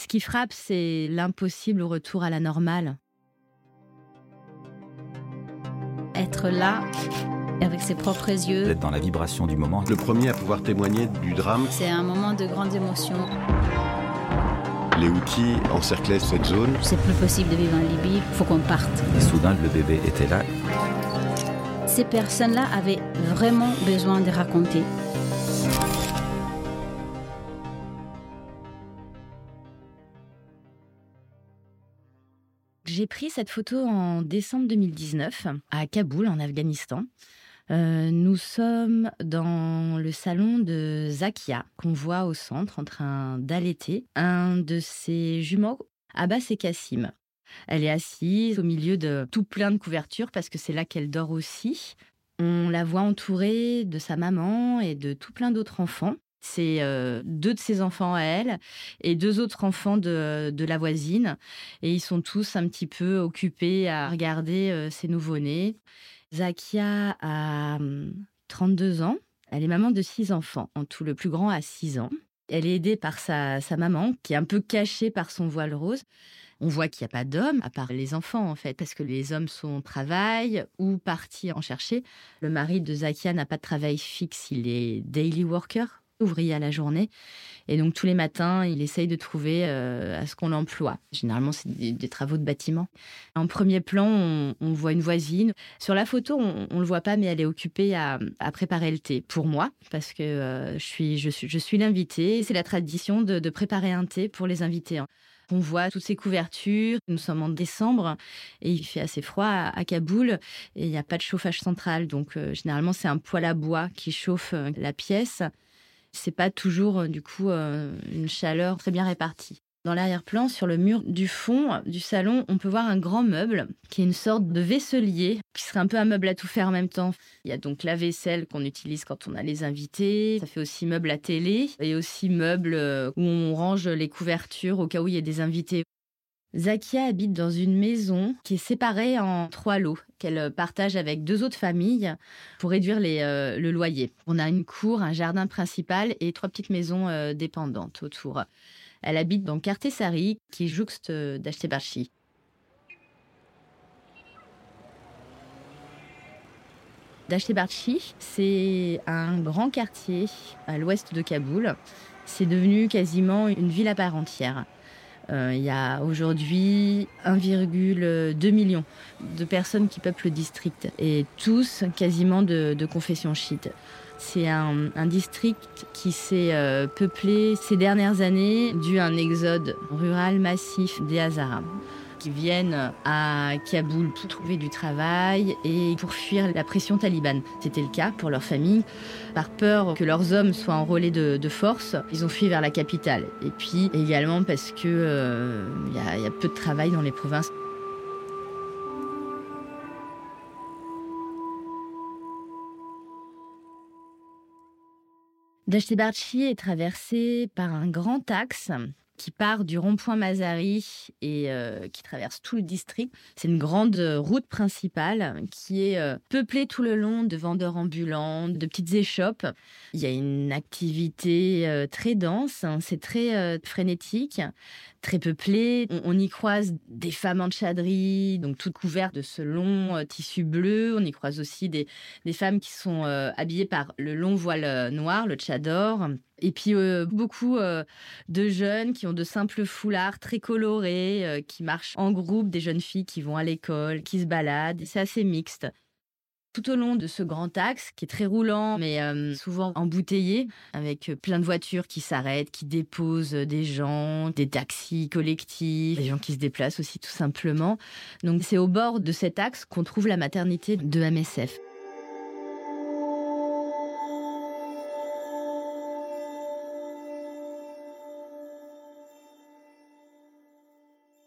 Ce qui frappe, c'est l'impossible retour à la normale. Être là, avec ses propres yeux. D'être dans la vibration du moment. Le premier à pouvoir témoigner du drame. C'est un moment de grande émotion. Les outils encerclaient cette zone. C'est plus possible de vivre en Libye, il faut qu'on parte. Et soudain, le bébé était là. Ces personnes-là avaient vraiment besoin de raconter. J'ai pris cette photo en décembre 2019 à Kaboul, en Afghanistan. Euh, nous sommes dans le salon de Zakia, qu'on voit au centre en train d'allaiter un de ses jumeaux, Abbas et Kassim. Elle est assise au milieu de tout plein de couvertures parce que c'est là qu'elle dort aussi. On la voit entourée de sa maman et de tout plein d'autres enfants. C'est euh, deux de ses enfants à elle et deux autres enfants de, de, la voisine. Et ils sont tous un petit peu occupés à regarder euh, ces nouveau-nés. Zakia a 32 hum, ans. Elle est maman de six enfants. En tout, le plus grand a 6 ans. Elle est aidée par sa, sa maman, qui est un peu cachée par son voile rose. On voit qu'il n'y a pas d'hommes, à part les enfants, en fait, parce que les hommes sont au travail ou partis en chercher. Le mari de Zakia n'a pas de travail fixe, il est daily worker, ouvrier à la journée. Et donc tous les matins, il essaye de trouver euh, à ce qu'on l'emploie. Généralement, c'est des, travaux de bâtiment. En premier plan, on, voit une voisine. Sur la photo, on ne le voit pas, mais elle est occupée à, préparer le thé pour moi, parce que euh, je suis, je suis, je suis l'invitée. C'est la tradition de, préparer un thé pour les invités. Hein. On voit toutes ces couvertures. Nous sommes en décembre et il fait assez froid à, Kaboul et il n'y a pas de chauffage central. Donc, euh, généralement, c'est un poêle à bois qui chauffe la pièce c'est pas toujours euh, du coup euh, une chaleur très bien répartie. Dans l'arrière-plan, sur le mur du fond du salon, on peut voir un grand meuble qui est une sorte de vaisselier, qui serait un peu un meuble à tout faire en même temps. Il y a donc la vaisselle qu'on utilise quand on a les invités. Ça fait aussi meuble à télé et aussi meuble euh, où on range les couvertures au cas où il y a des invités. Zakia habite dans une maison qui est séparée en trois lots qu'elle partage avec deux autres familles pour réduire euh, le loyer. On a une cour, un jardin principal et trois petites maisons euh, dépendantes autour. Elle habite dans Kartesari, qui jouxte euh, d'Ashtebarchi. D'Ashtebarchi, c'est un grand quartier à l'ouest de Kaboul. C'est devenu quasiment une ville à part entière. Euh, il y a aujourd'hui 1,2 million de personnes qui peuplent le district et tous quasiment de, confession chiite. C'est un, district qui s'est euh, peuplé ces dernières années dû à un exode rural massif des Hazaras qui viennent à Kaboul pour trouver du travail et pour fuir la pression talibane. C'était le cas pour leur famille. Par peur que leurs hommes soient enrôlés de, force, ils ont fui vers la capitale. Et puis également parce qu'il euh, y, a peu de travail dans les provinces. Dashtibarchi est traversé par un grand axe qui part du rond-point Mazari et euh, qui traverse tout le district. C'est une grande euh, route principale qui est euh, peuplée tout le long de vendeurs ambulants, de petites échoppes. Il y a une activité très dense, hein. c'est très frénétique, très peuplé. On, y croise des femmes en tchadri, donc toutes couvertes de ce long tissu bleu. On y croise aussi des, des femmes qui sont habillées par le long voile noir, le tchador. Et puis euh, beaucoup euh, de jeunes qui ont de simples foulards très colorés, euh, qui marchent en groupe, des jeunes filles qui vont à l'école, qui se baladent. C'est assez mixte. Tout au long de ce grand axe, qui est très roulant, mais souvent embouteillé, avec plein de voitures qui s'arrêtent, qui déposent des gens, des taxis collectifs, des gens qui se déplacent aussi tout simplement. Donc c'est au bord de cet axe qu'on trouve la maternité de MSF.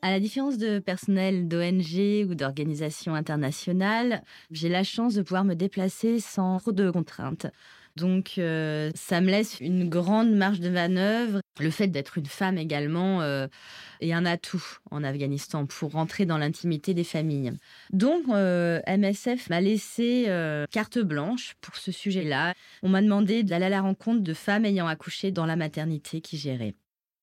À la différence de personnel d'ONG ou d'organisations internationales, j'ai la chance de pouvoir me déplacer sans trop de contraintes. Donc, euh, ça me laisse une grande marge de manœuvre. Le fait d'être une femme également euh, est un atout en Afghanistan pour rentrer dans l'intimité des familles. Donc, euh, MSF m'a laissé carte blanche pour ce sujet-là. On m'a demandé d'aller à la rencontre de femmes ayant accouché dans la maternité qui gérait.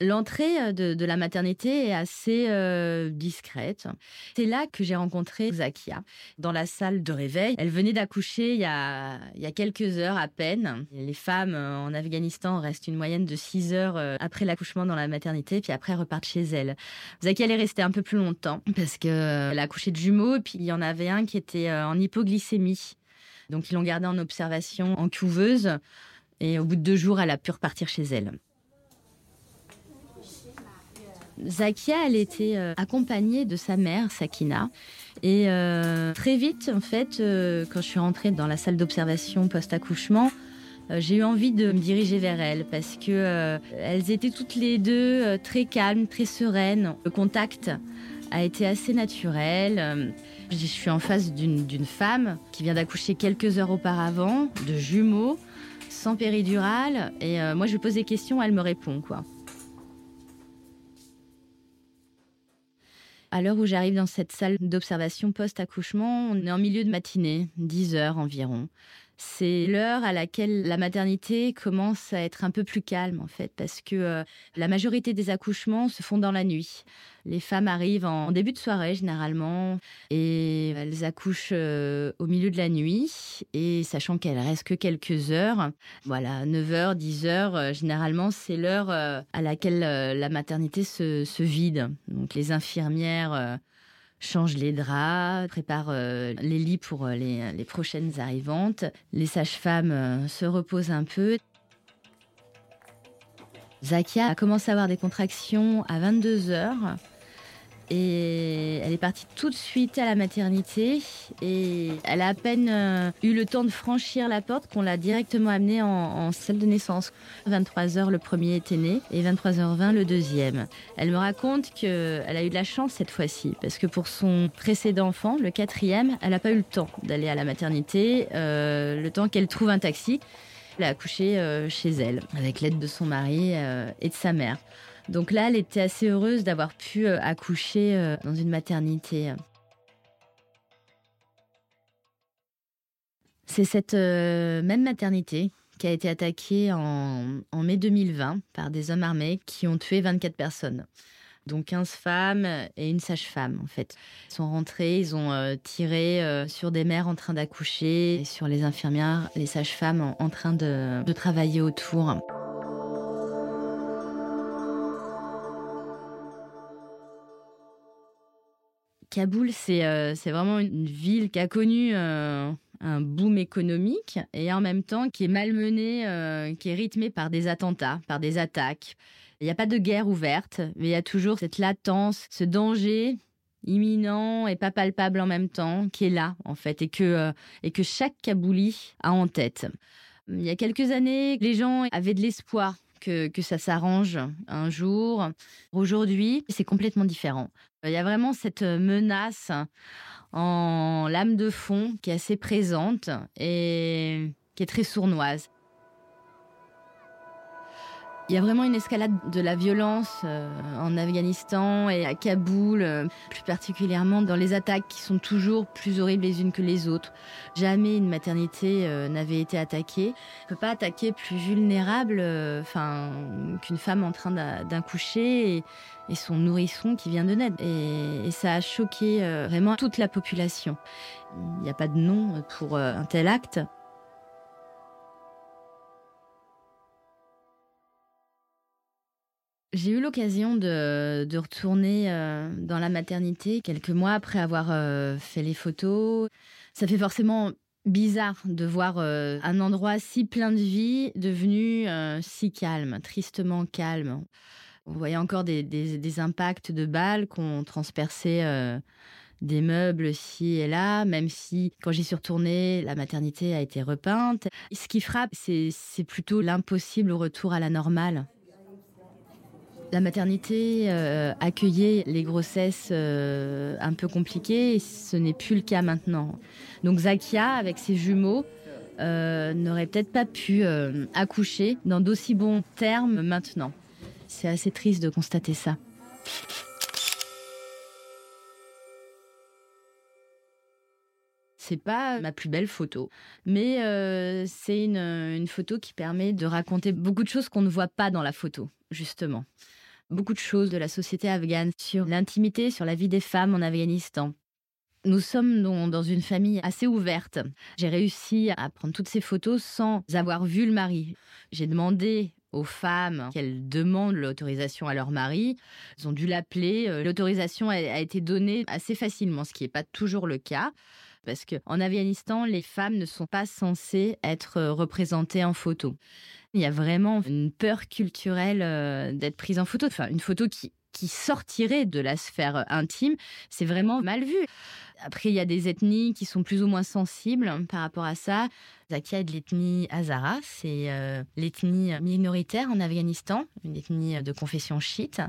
L'entrée euh, de, la maternité est assez euh, discrète. C'est là que j'ai rencontré Zakia, dans la salle de réveil. Elle venait d'accoucher il, y a- quelques heures à peine. Les femmes euh, en Afghanistan restent une moyenne de 6 heures après l'accouchement dans la maternité, puis après repartent chez elles. Zakia, elle est restée un peu plus longtemps parce qu'elle a accouché de jumeaux, puis il y en avait un qui était en hypoglycémie. Donc ils l'ont gardée en observation en couveuse, et au bout de deux jours, elle a pu repartir chez elle. Zakia, elle était euh, accompagnée de sa mère, Sakina. Et euh, très vite, en fait, euh, quand je suis rentrée dans la salle d'observation post-accouchement, j'ai eu envie de me diriger vers elles parce que elles étaient toutes les deux très calmes, très sereines. Le contact a été assez naturel. Je suis en face d'une femme qui vient d'accoucher quelques heures auparavant, de jumeaux, sans péridurale. Et moi, je pose des questions, elle me répond, quoi. À l'heure où j'arrive dans cette salle d'observation post-accouchement, on est en milieu de matinée, 10 heures environ. C'est l'heure à laquelle la maternité commence à être un peu plus calme en fait, parce que euh, la majorité des accouchements se font dans la nuit. Les femmes arrivent en début de soirée généralement et elles accouchent euh, au milieu de la nuit et sachant qu'elles restent que quelques heures, voilà, 9h, 10h, euh, généralement c'est l'heure à laquelle la maternité se, se vide. Donc les infirmières changent les draps, préparent euh, les lits pour euh, les, les prochaines arrivantes. Les sages-femmes euh, se reposent un peu. Zakia a commencé à avoir des contractions à 22 heures. Et elle est partie tout de suite à la maternité et elle a à peine euh, eu le temps de franchir la porte qu'on l'a directement amenée en, salle de naissance. 23h le premier était né et 23h20 le deuxième. Elle me raconte qu'elle a eu de la chance cette fois-ci parce que pour son précédent enfant, le quatrième, elle n'a pas eu le temps d'aller à la maternité, euh, le temps qu'elle trouve un taxi. Elle a accouché euh, chez elle avec l'aide de son mari et de sa mère. Donc là, elle était assez heureuse d'avoir pu euh, accoucher euh, dans une maternité. C'est cette euh, même maternité qui a été attaquée en, mai 2020 par des hommes armés qui ont tué 24 personnes. Donc 15 femmes et une sage-femme en fait. Ils sont rentrés, ils ont tiré sur des mères en train d'accoucher, sur les infirmières, les sages-femmes en, train de travailler autour. Kaboul, c'est euh, c'est vraiment une ville qui a connu euh, un boom économique et en même temps qui est malmenée, euh, qui est rythmée par des attentats, par des attaques. Il n'y a pas de guerre ouverte, mais il y a toujours cette latence, ce danger imminent et pas palpable en même temps qui est là en fait et que, et que chaque Kabouli a en tête. Il y a quelques années, les gens avaient de l'espoir que, ça s'arrange un jour. Aujourd'hui, c'est complètement différent. Il y a vraiment cette menace en lame de fond qui est assez présente et qui est très sournoise. Il y a vraiment une escalade de la violence euh, en Afghanistan et à Kaboul, euh, plus particulièrement dans les attaques qui sont toujours plus horribles les unes que les autres. Jamais une maternité euh, n'avait été attaquée. On peut pas attaquer plus vulnérable qu'une femme en train d'a- d'accoucher et, et son nourrisson qui vient de naître. Et, et ça a choqué vraiment toute la population. Il n'y a pas de nom pour un tel acte. J'ai eu l'occasion de, retourner euh, dans la maternité quelques mois après avoir euh, fait les photos. Ça fait forcément bizarre de voir euh, un endroit si plein de vie devenu si calme, tristement calme. On voyait encore des, des- impacts de balles transpercé euh, des meubles ci et là, même si quand j'y suis retournée, la maternité a été repeinte. Ce qui frappe, c'est plutôt l'impossible retour à la normale. La maternité euh, accueillait les grossesses euh, un peu compliquées et ce n'est plus le cas maintenant. Donc Zakia, avec ses jumeaux, euh, n'aurait peut-être pas pu accoucher dans d'aussi bons termes maintenant. C'est assez triste de constater ça. C'est pas ma plus belle photo, mais euh, c'est une, une photo qui permet de raconter beaucoup de choses qu'on ne voit pas dans la photo, justement. beaucoup de choses de la société afghane, sur l'intimité, sur la vie des femmes en Afghanistan. Nous sommes dans une famille assez ouverte. J'ai réussi à prendre toutes ces photos sans avoir vu le mari. J'ai demandé aux femmes qu'elles demandent l'autorisation à leur mari. Elles ont dû l'appeler. Euh, l'autorisation a été donnée assez facilement, ce qui n'est pas toujours le cas. Parce qu'en Afghanistan, les femmes ne sont pas censées être représentées en photo. Il y a vraiment une peur culturelle euh, d'être prise en photo. Enfin, une photo qui, sortirait de la sphère intime, c'est vraiment mal vu. Après, il y a des ethnies qui sont plus ou moins sensibles par rapport à ça. Zakia est de l'ethnie Hazara, c'est euh, l'ethnie minoritaire en Afghanistan, une ethnie de confession chiite.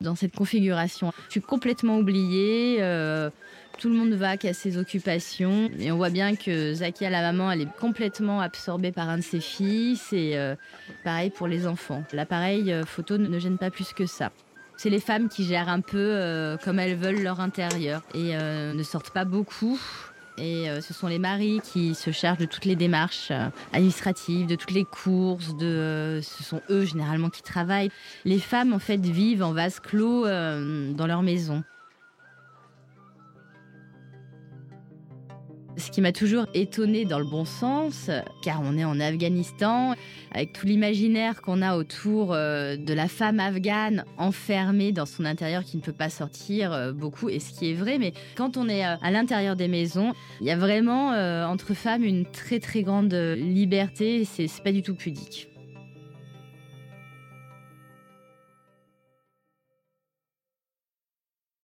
Dans cette configuration, je suis complètement oubliée. Euh, tout le monde va à ses occupations. Et on voit bien que Zakia, la maman, elle est complètement absorbée par un de ses fils. Et euh, pareil pour les enfants. L'appareil photo ne gêne pas plus que ça. C'est les femmes qui gèrent un peu euh, comme elles veulent leur intérieur et euh, ne sortent pas beaucoup. Et euh, ce sont les maris qui se chargent de toutes les démarches administratives, de toutes les courses. Ce sont eux généralement qui travaillent. Les femmes en fait vivent en vase clos dans leur maison. Ce qui m'a toujours étonnée dans le bon sens, car on est en Afghanistan, avec tout l'imaginaire qu'on a autour euh, de la femme afghane enfermée dans son intérieur qui ne peut pas sortir euh, beaucoup, et ce qui est vrai, mais quand on est euh, à l'intérieur des maisons, il y a vraiment entre femmes une très très grande liberté, c'est pas du tout pudique.